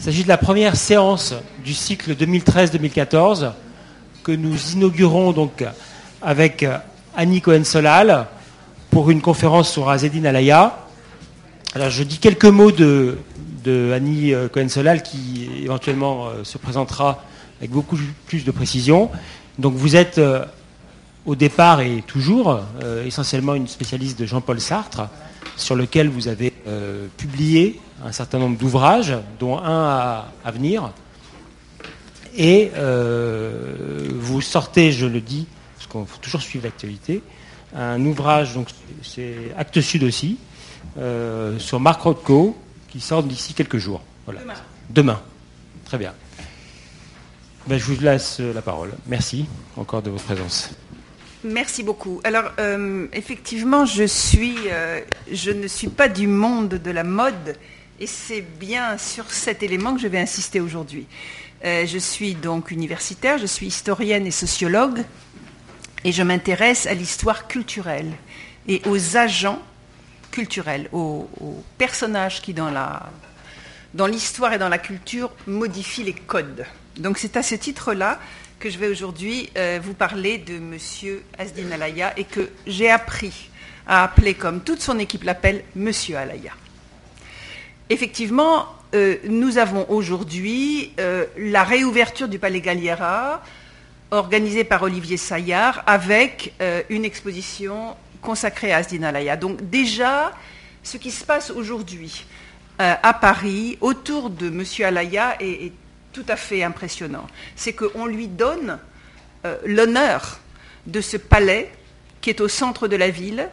Il s'agit de la première séance du cycle 2013-2014 que nous inaugurons donc avec Annie Cohen-Solal pour une conférence sur Azedine Alaya. Alors je dis quelques mots de, Annie Cohen-Solal qui éventuellement euh, se présentera avec beaucoup plus de précision. Donc vous êtes euh, au départ et toujours euh, essentiellement une spécialiste de Jean-Paul Sartre, sur lequel vous avez publié un certain nombre d'ouvrages, dont un à, venir. Et vous sortez, je le dis, parce qu'on faut toujours suivre l'actualité, un ouvrage, donc c'est Actes Sud aussi, euh, sur Marc Rothko, qui sort d'ici quelques jours. Voilà. Demain. Demain. Très bien. Ben, je vous laisse la parole. Merci encore de votre présence. Merci beaucoup. Alors, euh, effectivement, euh, je ne suis pas du monde de la mode, et c'est bien sur cet élément que je vais insister aujourd'hui. je suis donc universitaire, je suis historienne et sociologue, et je m'intéresse à l'histoire culturelle et aux agents culturels, aux, personnages qui, dans l'histoire et dans la culture, modifient les codes. Donc c'est à ce titre-là que je vais aujourd'hui euh, vous parler de M. Asdin Alaya et que j'ai appris à appeler, comme toute son équipe l'appelle, M. Alaya. Effectivement, euh, nous avons aujourd'hui euh, la réouverture du Palais Galliera, organisée par Olivier Saillard, avec une exposition consacré à Asdin Alaya. Donc déjà, ce qui se passe aujourd'hui à Paris autour de M. Alaya est, tout à fait impressionnant. C'est qu'on lui donne euh, l'honneur de ce palais qui est au centre de la ville,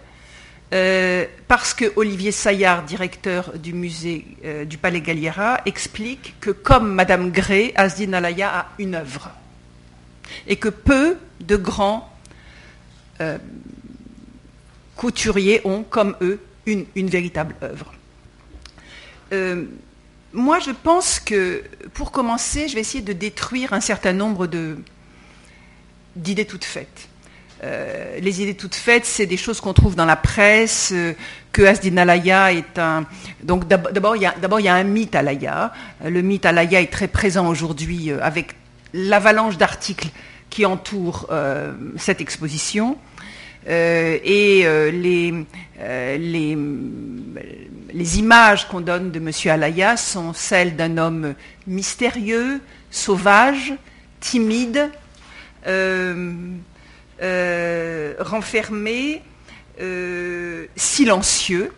euh, parce que Olivier Saillard, directeur du musée du Palais Galliera, explique que comme Madame Gray, Asdin Alaya a une œuvre, et que peu de grands couturiers ont, comme eux, une, véritable œuvre. Euh, moi, je pense que, pour commencer, je vais essayer de détruire un certain nombre d'idées toutes faites. Euh, les idées toutes faites, c'est des choses qu'on trouve dans la presse, euh, que Asdin Alaya est un... Donc d'abord, il, y a un mythe Alaya. Le mythe Alaya est très présent aujourd'hui avec l'avalanche d'articles qui entourent cette exposition. Euh, et euh, les, euh, les, les, images qu'on donne de M. Alaya sont celles d'un homme mystérieux, sauvage, timide, renfermé, silencieux.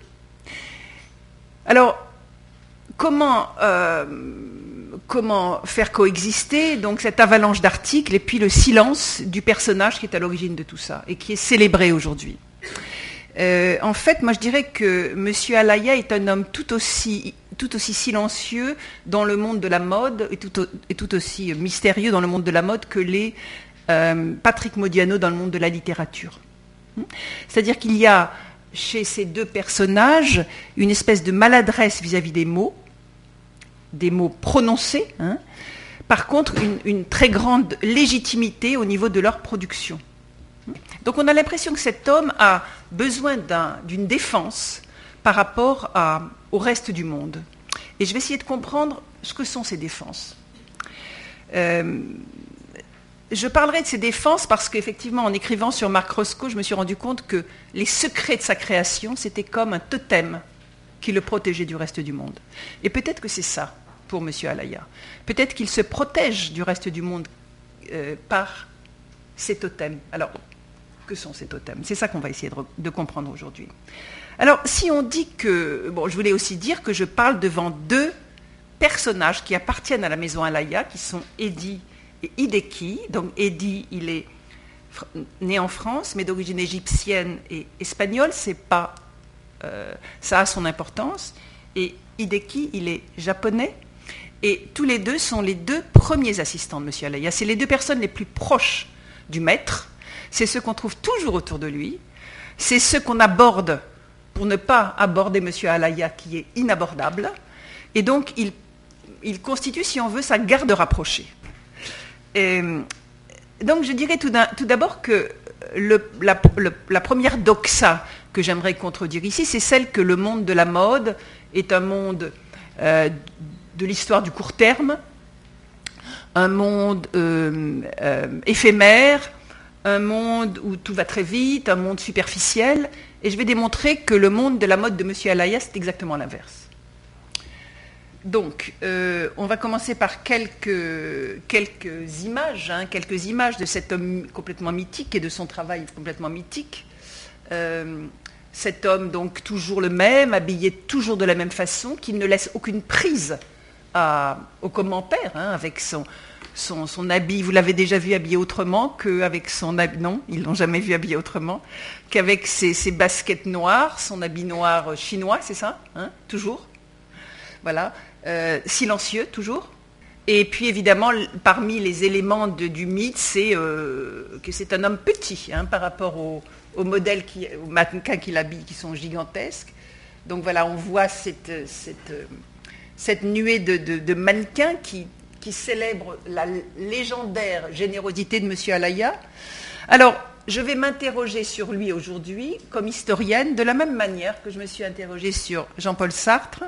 Alors, comment comment faire coexister donc cette avalanche d'articles et puis le silence du personnage qui est à l'origine de tout ça et qui est célébré aujourd'hui? Euh, en fait, moi je dirais que M. Alaya est un homme tout aussi, silencieux dans le monde de la mode et tout, aussi mystérieux dans le monde de la mode que les euh, Patrick Modiano dans le monde de la littérature. C'est-à-dire qu'il y a chez ces deux personnages une espèce de maladresse vis à -vis des mots, des mots prononcés, hein. par contre une, très grande légitimité au niveau de leur production. Donc on a l'impression que cet homme a besoin d'une défense par rapport au reste du monde. Et je vais essayer de comprendre ce que sont ces défenses. Euh, je parlerai de ces défenses parce qu'effectivement, en écrivant sur Marc Roscoe, je me suis rendu compte que les secrets de sa création, c'était comme un totem qui le protégeait du reste du monde. Et peut-être que c'est ça pour M. Alaya. Peut-être qu'il se protège du reste du monde euh, par ces totems. Que sont ces totems C'est ça qu'on va essayer de, comprendre aujourd'hui. Alors, si on dit que... Bon, je voulais aussi dire que je parle devant deux personnages qui appartiennent à la maison Alaya, qui sont Eddie et Hideki. Donc, Eddie, il est né en France, mais d'origine égyptienne et espagnole. C'est pas... Euh, ça a son importance. Et Hideki, il est japonais et tous les deux sont les deux premiers assistants de M. Alaya. C'est les deux personnes les plus proches du maître. C'est ceux qu'on trouve toujours autour de lui. C'est ceux qu'on aborde pour ne pas aborder M. Alaya qui est inabordable. Et donc, il, constitue, si on veut, sa garde rapprochée. Donc, je dirais tout d'abord que la, première doxa que j'aimerais contredire ici, c'est celle que le monde de la mode est un monde euh, de l'histoire du court terme, un monde éphémère, un monde où tout va très vite, un monde superficiel, et je vais démontrer que le monde de la mode de M. Alaya, c'est exactement l'inverse. Donc, euh, on va commencer par quelques, quelques images, hein, quelques images de cet homme complètement mythique et de son travail complètement mythique. Euh, cet homme, donc, toujours le même, habillé toujours de la même façon, qui ne laisse aucune prise au commentaire, hein, avec son, son, habit, vous l'avez déjà vu habillé autrement qu'avec son habit, non, ils l'ont jamais vu habillé autrement, qu'avec ses, baskets noires, son habit noir chinois, c'est ça, hein, toujours? Voilà, euh, silencieux toujours? Et puis évidemment, parmi les éléments du mythe, c'est euh, que c'est un homme petit hein, par rapport au, modèle, qui, aux mannequins qu'il habille, qui sont gigantesques. Donc voilà, on voit cette, nuée de mannequins qui, qui célèbre la légendaire générosité de M. Alaya. Alors, je vais m'interroger sur lui aujourd'hui comme historienne, de la même manière que je me suis interrogée sur Jean-Paul Sartre,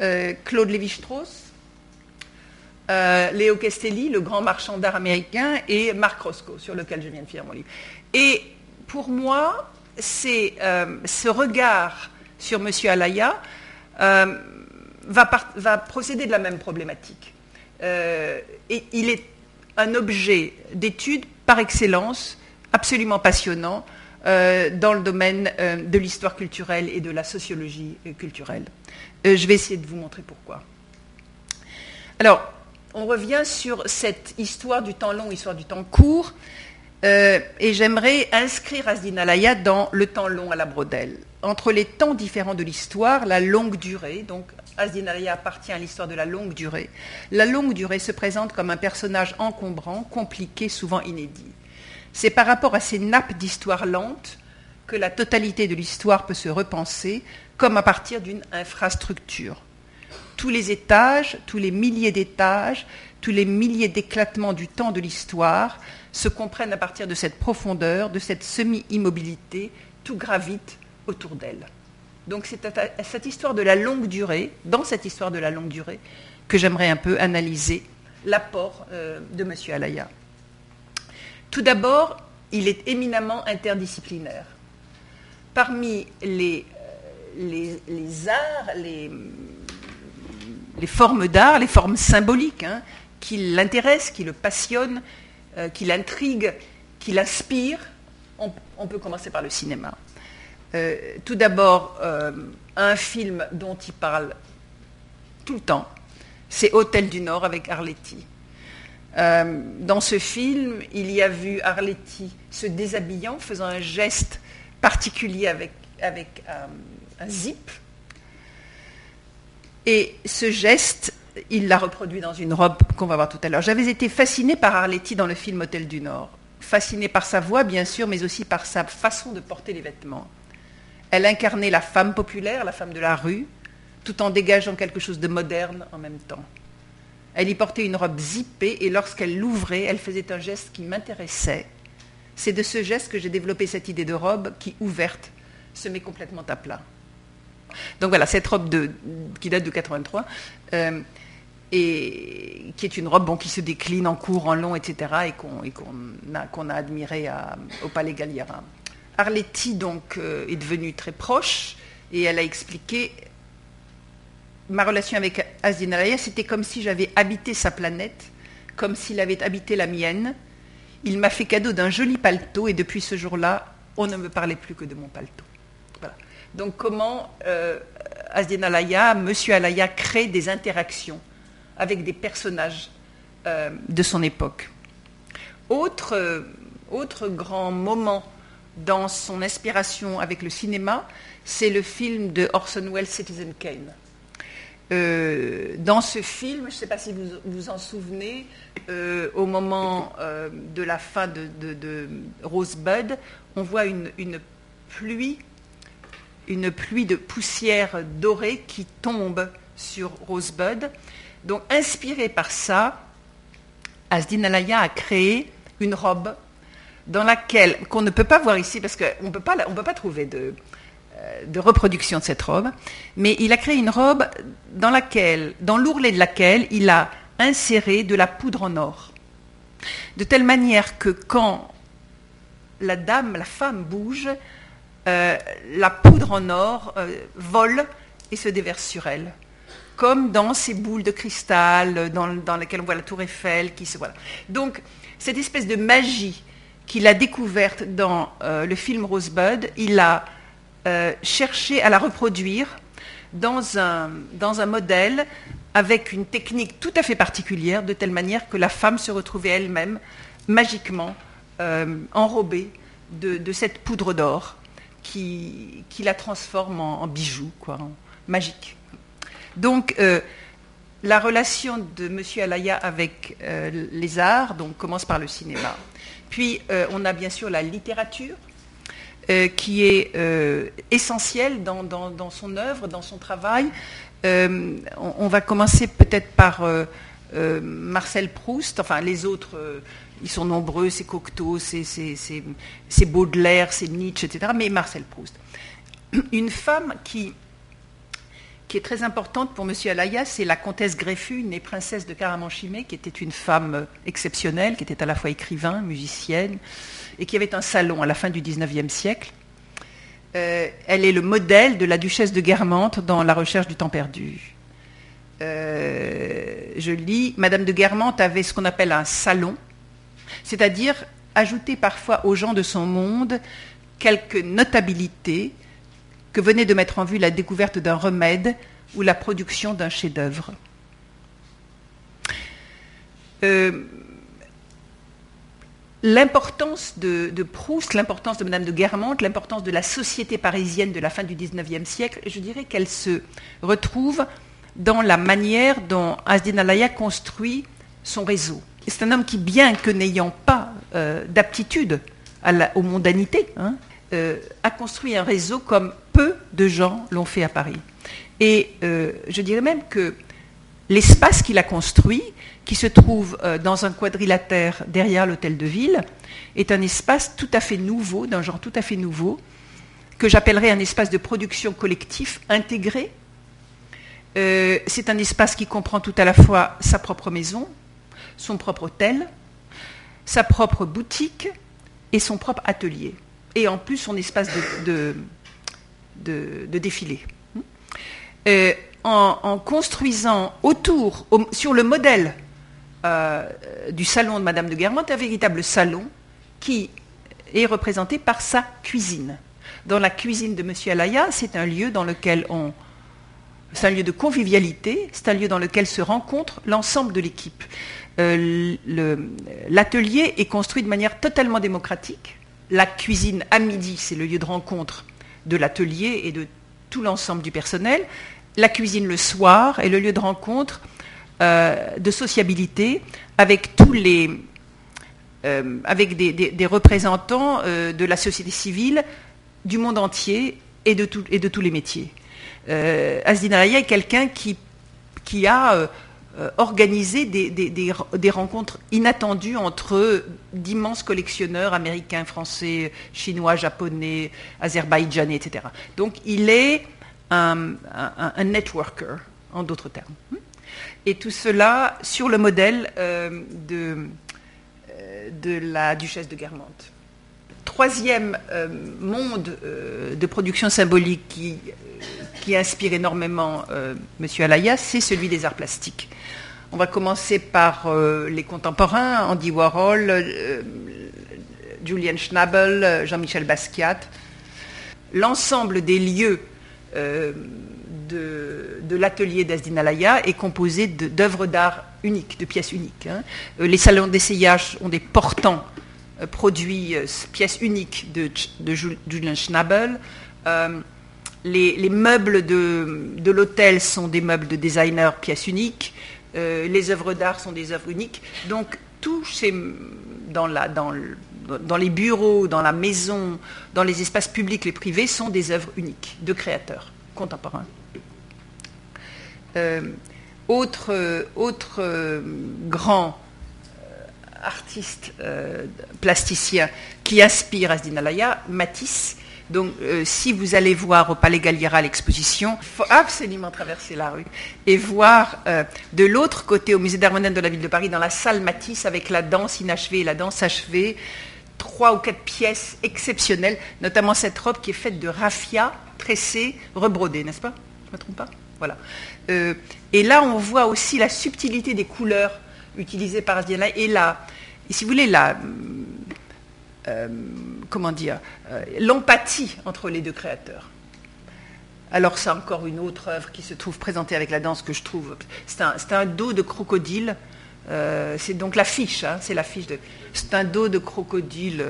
euh, Claude Lévi-Strauss, euh, Léo Castelli, le grand marchand d'art américain, et Marc Roscoe, sur lequel je viens de finir mon livre. Et pour moi, c'est euh, ce regard sur M. Alaya va, procéder de la même problématique. Euh, et il est un objet d'étude par excellence, absolument passionnant, euh, dans le domaine euh, de l'histoire culturelle et de la sociologie culturelle. je vais essayer de vous montrer pourquoi. Alors, on revient sur cette histoire du temps long, histoire du temps court, et j'aimerais inscrire Asdin Alaya dans le temps long à la brodelle. Entre les temps différents de l'histoire, la longue durée, donc Asdinaria appartient à l'histoire de la longue durée. La longue durée se présente comme un personnage encombrant, compliqué, souvent inédit. C'est par rapport à ces nappes d'histoire lente que la totalité de l'histoire peut se repenser, comme à partir d'une infrastructure. Tous les étages, tous les milliers d'étages, tous les milliers d'éclatements du temps de l'histoire se comprennent à partir de cette profondeur, de cette semi-immobilité, tout gravite autour d'elle. Donc c'est cette histoire de la longue durée, dans cette histoire de la longue durée, que j'aimerais un peu analyser l'apport euh, de M. Alaya. Tout d'abord, il est éminemment interdisciplinaire. Parmi les, euh, arts, les, les formes d'art, les formes symboliques hein, qui l'intéressent, qui le passionnent, euh, qui l'intriguent, qui l'inspirent, on peut commencer par le cinéma. Euh, tout d'abord, euh, un film dont il parle tout le temps, c'est Hôtel du Nord avec Arletty. Euh, dans ce film, il y a vu Arletty se déshabillant, faisant un geste particulier avec, un zip. Et ce geste, il l'a reproduit dans une robe qu'on va voir tout à l'heure. J'avais été fascinée par Arletty dans le film Hôtel du Nord. Fascinée par sa voix, bien sûr, mais aussi par sa façon de porter les vêtements. Elle incarnait la femme populaire, la femme de la rue, tout en dégageant quelque chose de moderne en même temps. Elle y portait une robe zippée et lorsqu'elle l'ouvrait, elle faisait un geste qui m'intéressait. C'est de ce geste que j'ai développé cette idée de robe qui, ouverte, se met complètement à plat. Donc voilà, cette robe qui date de 83, euh, et qui est une robe qui se décline en court, en long, etc., et qu'on a, admiré au Palais Galliera. Arletty donc euh, est devenue très proche et elle a expliqué ma relation avec Asdin Alaya, c'était comme si j'avais habité sa planète, comme s'il avait habité la mienne. Il m'a fait cadeau d'un joli paletot et depuis ce jour-là, on ne me parlait plus que de mon paletot. Donc comment euh, Asdin Alaya, Monsieur Alaya, crée des interactions avec des personnages euh, de son époque? Autre, autre grand moment dans son inspiration avec le cinéma, c'est le film de Orson Welles, Citizen Kane. Euh, dans ce film, je ne sais pas si vous vous en souvenez, euh, au moment euh, de la fin de, Rosebud, on voit une, pluie, une pluie de poussière dorée qui tombe sur Rosebud. Donc, inspiré par ça, Asdin Alaya a créé une robe dans laquelle, qu'on ne peut pas voir ici, parce qu'on ne peut pas trouver de, de reproduction de cette robe, mais il a créé une robe dans laquelle, dans l'ourlet de laquelle il a inséré de la poudre en or. De telle manière que quand la dame, la femme bouge, euh, la poudre en or euh, vole et se déverse sur elle. Comme dans ces boules de cristal dans, lesquelles on voit la tour Eiffel qui se. Donc, cette espèce de magie qu'il a découverte dans euh, le film Rosebud, il a cherché à la reproduire dans un, modèle avec une technique tout à fait particulière, de telle manière que la femme se retrouvait elle-même magiquement enrobée de, cette poudre d'or qui, la transforme en, bijou, quoi, magique. Donc, euh, la relation de M. Alaya avec euh, les arts donc, commence par le cinéma. Puis, euh, on a bien sûr la littérature, qui est essentielle dans, son œuvre, dans son travail. on, va commencer peut-être par Marcel Proust, enfin les autres ils sont nombreux, c'est Cocteau, c'est Baudelaire, c'est Nietzsche, etc. Mais Marcel Proust. Une femme qui, qui est très importante pour M. Alaya, c'est la comtesse Greffune, née princesse de Caramanchimé, qui était une femme exceptionnelle, qui était à la fois écrivain, musicienne, et qui avait un salon à la fin du XIXe siècle. Euh, elle est le modèle de la duchesse de Guermantes dans La recherche du temps perdu. Euh, je lis, Madame de Guermantes avait ce qu'on appelle un salon, c'est-à-dire ajouter parfois aux gens de son monde quelques notabilités que venait de mettre en vue la découverte d'un remède ou la production d'un chef-d'œuvre. Euh, l'importance de, Proust, l'importance de Madame de Guermantes, l'importance de la société parisienne de la fin du XIXe siècle, je dirais qu'elle se retrouve dans la manière dont Asdin Alaya construit son réseau c'est un homme qui, bien que n'ayant pas euh, d'aptitude aux mondanités, hein, euh, a construit un réseau comme peu de gens l'ont fait à Paris. Et euh, je dirais même que l'espace qu'il a construit, qui se trouve dans un quadrilatère derrière l'hôtel de ville, est un espace tout à fait nouveau, d'un genre tout à fait nouveau, que j'appellerais un espace de production collectif intégré. c'est un espace qui comprend tout à la fois sa propre maison, son propre hôtel, sa propre boutique et son propre atelier. Et en plus son espace de, de, défilé. Euh, en, construisant autour, sur le modèle euh, du salon de Madame de Guermantes, un véritable salon qui est représenté par sa cuisine. Dans la cuisine de Monsieur Alaya, c'est un lieu dans lequel on, c'est un lieu de convivialité, c'est un lieu dans lequel se rencontre l'ensemble de l'équipe. Euh, l'atelier est construit de manière totalement démocratique. La cuisine à midi, c'est le lieu de rencontre de l'atelier et de tout l'ensemble du personnel. La cuisine le soir est le lieu de rencontre euh, de sociabilité avec tous les, euh, avec des, représentants de la société civile du monde entier et de, tous les métiers. Euh, est quelqu'un qui, a euh, organiser des, rencontres inattendues entre d'immenses collectionneurs américains, français, chinois, japonais, azerbaïdjanais, etc. Donc il est un, networker, en d'autres termes. Et tout cela sur le modèle euh, de, euh, de la duchesse de Guermantes. Troisième monde de production symbolique qui, qui inspire énormément M. Alaya, c'est celui des arts plastiques. On va commencer par euh, les contemporains, Andy Warhol, euh, Julian Schnabel, euh, Jean-Michel Basquiat. L'ensemble des lieux de, l'atelier d'Asdin est composé d'œuvres d'art uniques, de pièces uniques. Hein. Les salons d'essayage ont des portants produits, pièces uniques de, Julian Schnabel. Les, meubles de, l'hôtel sont des meubles de designer, pièces uniques. Euh, les œuvres d'art sont des œuvres uniques. Donc, tout dans, dans, les bureaux, dans la maison, dans les espaces publics, les privés, sont des œuvres uniques de créateurs contemporains. Euh, autre, euh, grand artiste plasticien qui inspire Asdin Alaya, Matisse, Donc, euh, si vous allez voir au Palais Galliera l'exposition, il faut absolument traverser la rue et voir euh, de l'autre côté, au Musée d'art moderne de la ville de Paris, dans la salle Matisse, avec la danse inachevée et la danse achevée, trois ou quatre pièces exceptionnelles, notamment cette robe qui est faite de raffia tressée, rebrodée, n'est-ce pas? Je ne me trompe pas? Voilà. Euh, et là, on voit aussi la subtilité des couleurs utilisées par Asdiana et et si vous voulez, la, comment dire, euh, l'empathie entre les deux créateurs. Alors c'est encore une autre œuvre qui se trouve présentée avec la danse que je trouve. C'est un, dos de crocodile. Euh, c'est donc l'affiche, hein, c'est l'affiche. C'est un dos de crocodile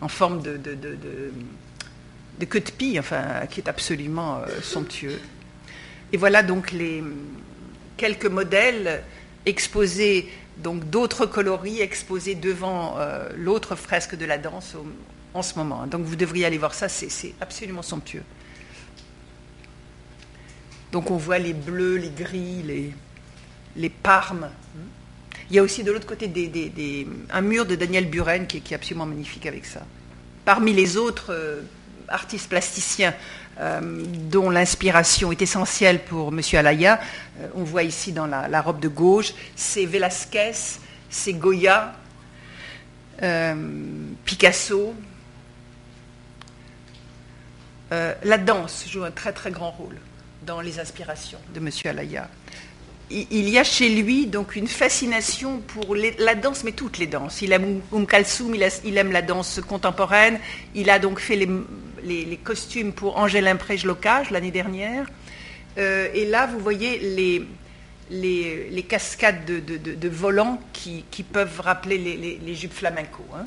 en forme de, de, de, queue de pie, enfin, qui est absolument somptueux. Et voilà donc les quelques modèles exposés donc d'autres coloris exposés devant euh, l'autre fresque de la danse en ce moment. Donc vous devriez aller voir ça, c'est absolument somptueux. Donc on voit les bleus, les gris, les, les parmes. Il y a aussi de l'autre côté des, un mur de Daniel Buren qui, est absolument magnifique avec ça. Parmi les autres euh, artistes plasticiens euh, dont l'inspiration est essentielle pour M. Alaya. Euh, on voit ici dans la, robe de gauche, c'est Velázquez, c'est Goya, euh, la danse joue un très très grand rôle dans les inspirations de M. Alaya il y a chez lui donc une fascination pour la danse, mais toutes les danses. Il aime Um Kalsoum, il, aime la danse contemporaine. Il a donc fait les, costumes pour Angèle Imprège Locage l'année dernière. Euh, et là, vous voyez les, cascades de, volants qui, peuvent rappeler les, jupes flamenco. Hein.